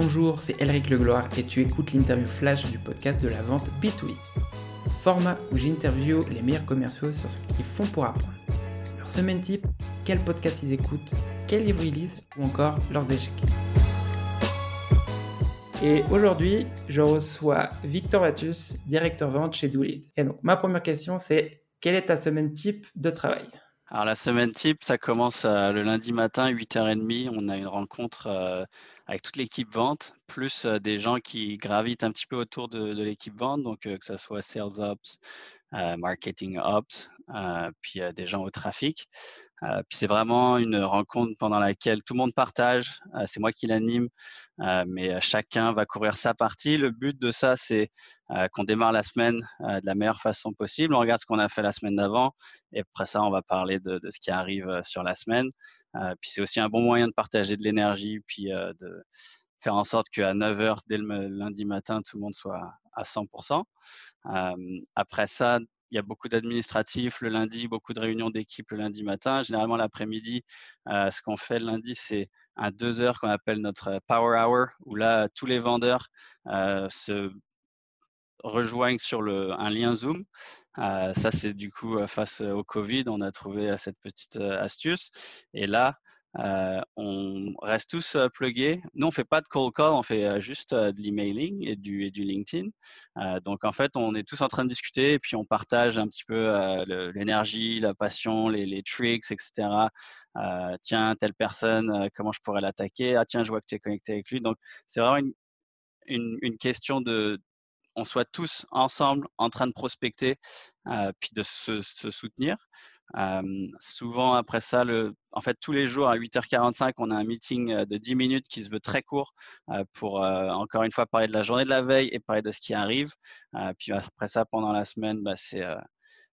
Bonjour, c'est Elric Legloire et tu écoutes l'interview flash du podcast de la vente B2B. Format où j'interview les meilleurs commerciaux sur ce qu'ils font pour apprendre. Leur semaine type, quel podcast ils écoutent, quel livre ils lisent ou encore leurs échecs. Et aujourd'hui, je reçois Victor Vatus, directeur vente chez Doolid. Et donc, ma première question, c'est quelle est ta semaine type de travail? Alors la semaine type, ça commence euh, le lundi matin, 8h30. On a une rencontre euh, avec toute l'équipe vente, plus euh, des gens qui gravitent un petit peu autour de, l'équipe vente, donc que ce soit Sales Ops, Marketing Ops, puis des gens au trafic. puis c'est vraiment une rencontre pendant laquelle tout le monde partage. c'est moi qui l'anime, mais chacun va couvrir sa partie. Le but de ça, c'est qu'on démarre la semaine de la meilleure façon possible. On regarde ce qu'on a fait la semaine d'avant, et après ça, on va parler de, ce qui arrive sur la semaine. puis c'est aussi un bon moyen de partager de l'énergie, puis de faire en sorte qu'à 9h, dès le lundi matin, tout le monde soit à 100%. après ça, il y a beaucoup d'administratifs le lundi, beaucoup de réunions d'équipe le lundi matin. Généralement, l'après-midi, ce qu'on fait le lundi, c'est un deux heures qu'on appelle notre Power Hour, où là, tous les vendeurs se rejoignent sur le, un lien Zoom. ça, c'est du coup face au Covid, on a trouvé cette petite astuce. Et là, euh, on reste tous euh, plugués. Nous, on fait pas de cold call, on fait euh, juste de l'emailing et du, LinkedIn. donc, en fait, on est tous en train de discuter et puis on partage un petit peu l'énergie, la passion, les, tricks, etc. tiens, telle personne, comment je pourrais l'attaquer? Ah, tiens, je vois que tu es connecté avec lui. Donc, c'est vraiment une, question de, on soit tous ensemble en train de prospecter, puis de se soutenir souvent après ça, en fait, tous les jours à 8h45, on a un meeting de 10 minutes qui se veut très court pour encore une fois parler de la journée de la veille et parler de ce qui arrive. puis après ça, pendant la semaine, bah, c'est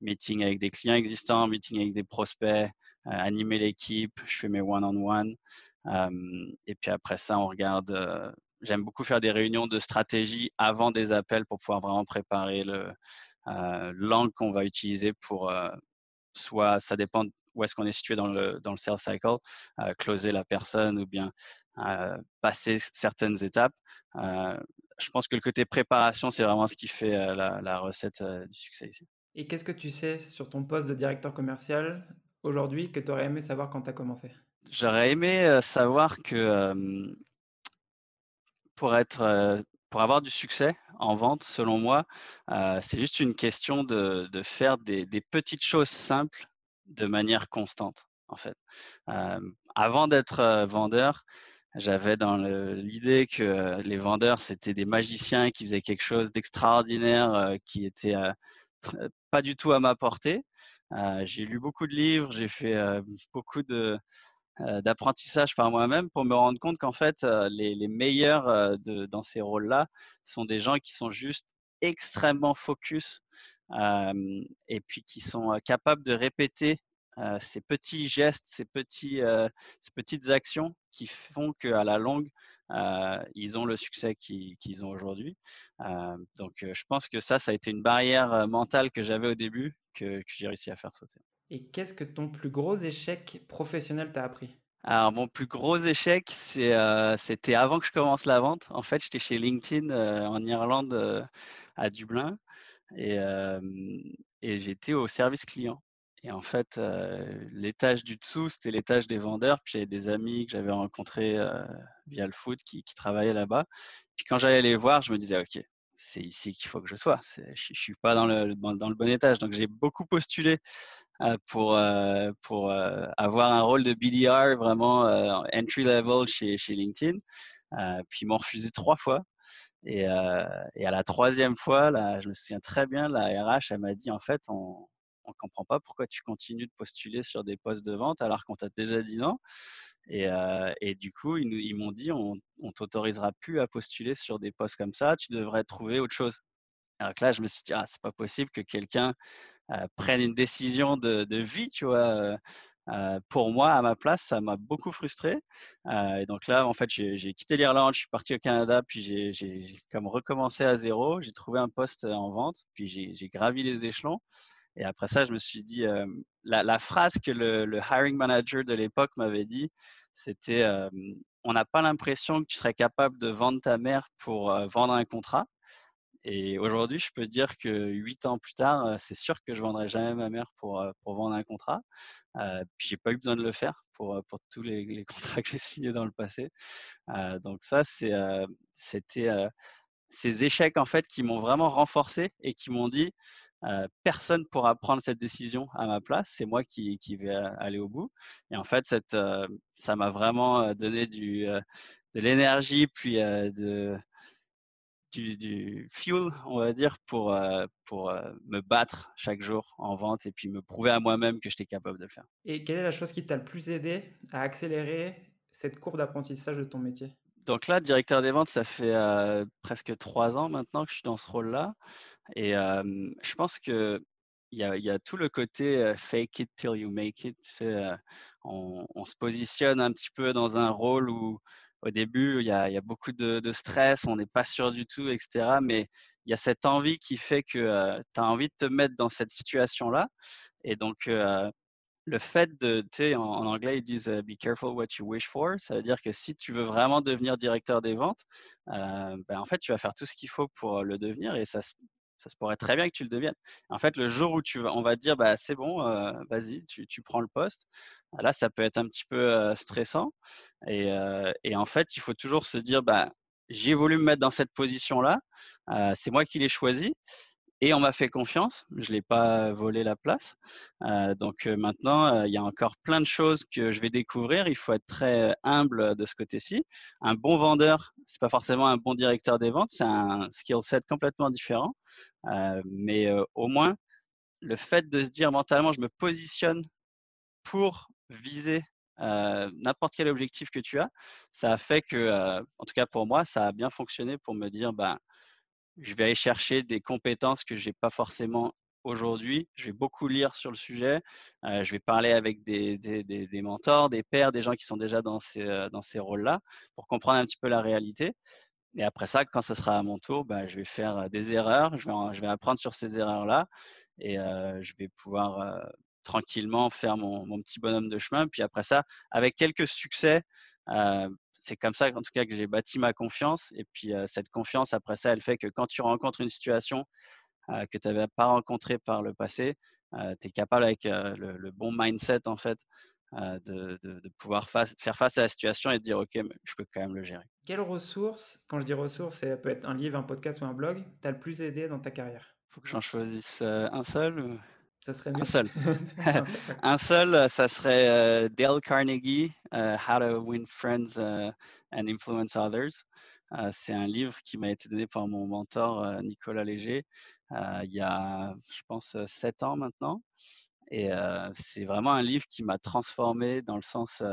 meeting avec des clients existants, meeting avec des prospects, animer l'équipe, je fais mes one-on-one. et puis après ça, on regarde. J'aime beaucoup faire des réunions de stratégie avant des appels pour pouvoir vraiment préparer le, l'angle qu'on va utiliser pour, soit ça dépend où est-ce qu'on est situé dans le, dans le sales cycle, euh, closer la personne ou bien euh, passer certaines étapes. Euh, je pense que le côté préparation, c'est vraiment ce qui fait la, recette du succès ici. Et qu'est-ce que tu sais sur ton poste de directeur commercial aujourd'hui que tu aurais aimé savoir quand tu as commencé? J'aurais aimé savoir que pour être pour avoir du succès en vente, selon moi, euh, c'est juste une question de, faire des, petites choses simples de manière constante, en fait. Euh, avant d'être euh, vendeur, j'avais dans l'idée que les vendeurs, c'était des magiciens qui faisaient quelque chose d'extraordinaire, qui était pas du tout à ma portée. j'ai lu beaucoup de livres, j'ai fait beaucoup de, d'apprentissage par moi-même pour me rendre compte qu'en fait, euh, les, meilleurs euh, dans ces rôles-là sont des gens qui sont juste extrêmement focus et puis qui sont capables de répéter ces petits gestes, ces, petits, ces petites actions qui font qu'à la longue, ils ont le succès qu'ils ont aujourd'hui. donc, je pense que ça, ça a été une barrière mentale que j'avais au début que j'ai réussi à faire sauter. Et qu'est-ce que ton plus gros échec professionnel t'a appris? Alors, mon plus gros échec, euh, c'était avant que je commence la vente. En fait, j'étais chez LinkedIn euh, en Irlande, euh, à Dublin, et, j'étais au service client. Et en fait, l'étage du dessous, c'était l'étage des vendeurs. Puis j'avais des amis que j'avais rencontrés via le foot qui, travaillaient là-bas. Puis quand j'allais les voir, je me disais, OK, c'est ici qu'il faut que je sois. Je ne suis pas dans le, dans le bon étage. Donc, j'ai beaucoup postulé pour, euh, pour euh, avoir un rôle de BDR vraiment entry level chez, chez LinkedIn. puis, ils m'ont refusé trois fois. Et, et, à la troisième fois, là, je me souviens très bien, la RH, elle m'a dit en fait, on ne comprend pas pourquoi tu continues de postuler sur des postes de vente alors qu'on t'a déjà dit non. Et, et, du coup, ils, ils m'ont dit on, on t'autorisera plus à postuler sur des postes comme ça, tu devrais trouver autre chose. Alors là, je me suis dit, ah, c'est pas possible que quelqu'un prenne une décision de, vie, tu vois. pour moi, à ma place, ça m'a beaucoup frustré. et donc là, en fait, j'ai quitté l'Irlande, je suis parti au Canada, puis j'ai comme recommencé à zéro. J'ai trouvé un poste en vente, puis j'ai gravi les échelons. Et après ça, je me suis dit, la, phrase que le, hiring manager de l'époque m'avait dit, c'était on n'a pas l'impression que tu serais capable de vendre ta mère pour vendre un contrat. Et aujourd'hui, je peux dire que huit ans plus tard, c'est sûr que je vendrai jamais ma mère pour, pour vendre un contrat. Euh, puis j'ai pas eu besoin de le faire pour, pour tous les, contrats que j'ai signés dans le passé. Euh, donc ça, c'était ces échecs en fait qui m'ont vraiment renforcé et qui m'ont dit personne pourra prendre cette décision à ma place, c'est moi qui, qui, vais aller au bout. Et en fait, ça m'a vraiment donné de l'énergie puis de du, fuel, on va dire, pour, euh, pour euh, me battre chaque jour en vente et puis me prouver à moi-même que j'étais capable de le faire. Et quelle est la chose qui t'a le plus aidé à accélérer cette courbe d'apprentissage de ton métier? Donc là, directeur des ventes, ça fait euh, presque trois ans maintenant que je suis dans ce rôle-là. Et je pense que il y, a, il y, a, tout le côté fake it till you make it. Tu sais, on, on, se positionne un petit peu dans un rôle où au début, il y a, beaucoup de, stress, on n'est pas sûr du tout, etc. Mais il y a cette envie qui fait que euh, tu as envie de te mettre dans cette situation-là. Et donc, euh, le fait de, tu en, anglais, ils disent euh, Be careful what you wish for. Ça veut dire que si tu veux vraiment devenir directeur des ventes, ben, en fait, tu vas faire tout ce qu'il faut pour le devenir et ça, ça se pourrait très bien que tu le deviennes. En fait, le jour où tu vas, on va te dire, bah, c'est bon, vas-y, tu, tu, prends le poste, là, ça peut être un petit peu stressant. Et, et, en fait, il faut toujours se dire, bah, j'ai voulu me mettre dans cette position-là, c'est moi qui l'ai choisi. Et on m'a fait confiance, je ne l'ai pas volé la place. donc maintenant, il y a encore plein de choses que je vais découvrir. Il faut être très humble de ce côté-ci. Un bon vendeur, ce n'est pas forcément un bon directeur des ventes, c'est un skill set complètement différent. mais au moins, le fait de se dire mentalement, je me positionne pour viser n'importe quel objectif que tu as, ça a fait que, en tout cas pour moi, ça a bien fonctionné pour me dire, ben, je vais aller chercher des compétences que je n'ai pas forcément aujourd'hui. Je vais beaucoup lire sur le sujet. je vais parler avec des, mentors, des pairs, des gens qui sont déjà dans ces, dans ces rôles-là pour comprendre un petit peu la réalité. Et après ça, quand ce sera à mon tour, ben, je vais faire des erreurs. Je vais, je vais apprendre sur ces erreurs-là et je vais pouvoir tranquillement faire mon, mon, petit bonhomme de chemin. Puis après ça, avec quelques succès, c'est comme ça, en tout cas, que j'ai bâti ma confiance. Et puis, cette confiance, après ça, elle fait que quand tu rencontres une situation que tu n'avais pas rencontrée par le passé, tu es capable, avec le, bon mindset, en fait, de, de, pouvoir faire face à la situation et de dire, OK, je peux quand même le gérer. Quelles ressources, quand je dis ressources, ça peut être un livre, un podcast ou un blog, t'as le plus aidé dans ta carrière? Il faut que j'en choisisse un seul ça serait Un seul. un seul, ça serait euh, Dale Carnegie, euh, How to Win Friends and Influence Others. Euh, c'est un livre qui m'a été donné par mon mentor Nicolas Léger il y a, je pense, sept ans maintenant. Et c'est vraiment un livre qui m'a transformé dans le sens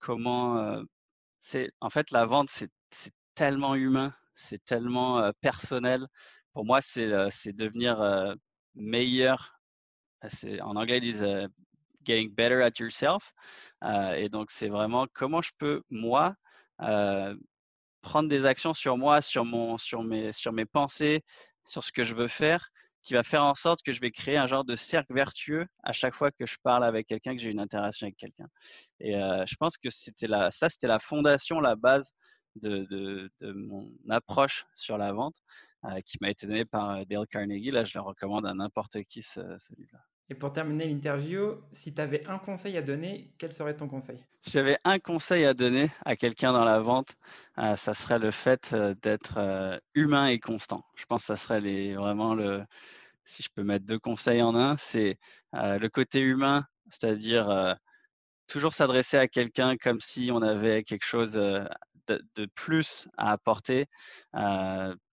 comment c'est en fait la vente c'est tellement humain, c'est tellement personnel. Pour moi, c'est devenir meilleur. En anglais, ils disent euh, getting better at yourself. Euh, et donc, c'est vraiment comment je peux, moi, euh, prendre des actions sur moi, sur, mon, sur, mes, sur mes pensées, sur ce que je veux faire, qui va faire en sorte que je vais créer un genre de cercle vertueux à chaque fois que je parle avec quelqu'un, que j'ai une interaction avec quelqu'un. Et je pense que c'était la, ça, c'était la fondation, la base de, de, de, mon approche sur la vente. Euh, qui m'a été donné par euh, Dale Carnegie. Là, je le recommande à n'importe qui, ce, livre-là. Et pour terminer l'interview, si tu avais un conseil à donner, quel serait ton conseil? Si j'avais un conseil à donner à quelqu'un dans la vente, euh, ça serait le fait d'être humain et constant. Je pense que ça serait les, vraiment le, si je peux mettre deux conseils en un, c'est le côté humain, c'est-à-dire toujours s'adresser à quelqu'un comme si on avait quelque chose de, de plus à apporter,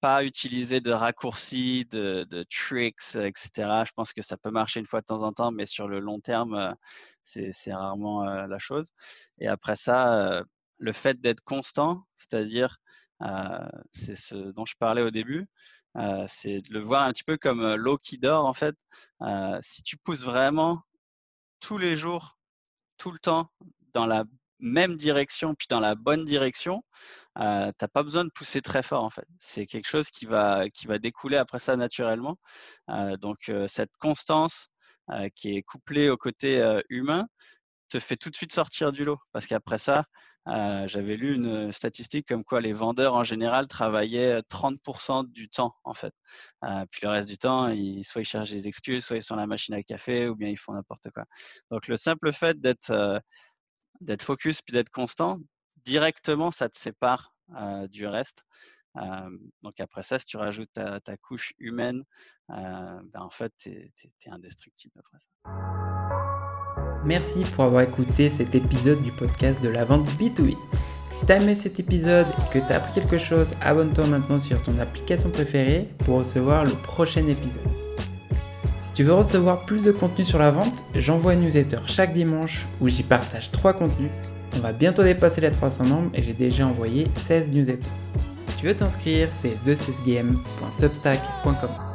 pas utiliser de raccourcis, de, tricks, etc. Je pense que ça peut marcher une fois de temps en temps, mais sur le long terme, euh, c'est rarement euh, la chose. Et après ça, euh, le fait d'être constant, c'est-à-dire, c'est ce dont je parlais au début, c'est de le voir un petit peu comme l'eau qui dort, en fait. si tu pousses vraiment tous les jours, tout le temps, dans la même direction, puis dans la bonne direction, euh, tu n'as pas besoin de pousser très fort en fait. C'est quelque chose qui va, qui va découler après ça naturellement. Euh, donc euh, cette constance qui est couplée au côté humain te fait tout de suite sortir du lot parce qu'après ça, j'avais lu une statistique comme quoi les vendeurs en général travaillaient 30% du temps en fait. puis le reste du temps, soit ils cherchent des excuses, soit ils sont à la machine à café ou bien ils font n'importe quoi. Donc le simple fait d'être d'être focus puis d'être constant, directement ça te sépare du reste. donc après ça, si tu rajoutes ta, couche humaine, ben en fait, tu es, indestructible après ça. Merci pour avoir écouté cet épisode du podcast de la vente B2B. Si t'as aimé cet épisode et que t'as appris quelque chose, abonne-toi maintenant sur ton application préférée pour recevoir le prochain épisode. Si tu veux recevoir plus de contenu sur la vente, j'envoie une newsletter chaque dimanche où j'y partage 3 contenus. On va bientôt dépasser les 300 membres et j'ai déjà envoyé 16 newsletters. Si tu veux t'inscrire, c'est thesesgame.substack.com.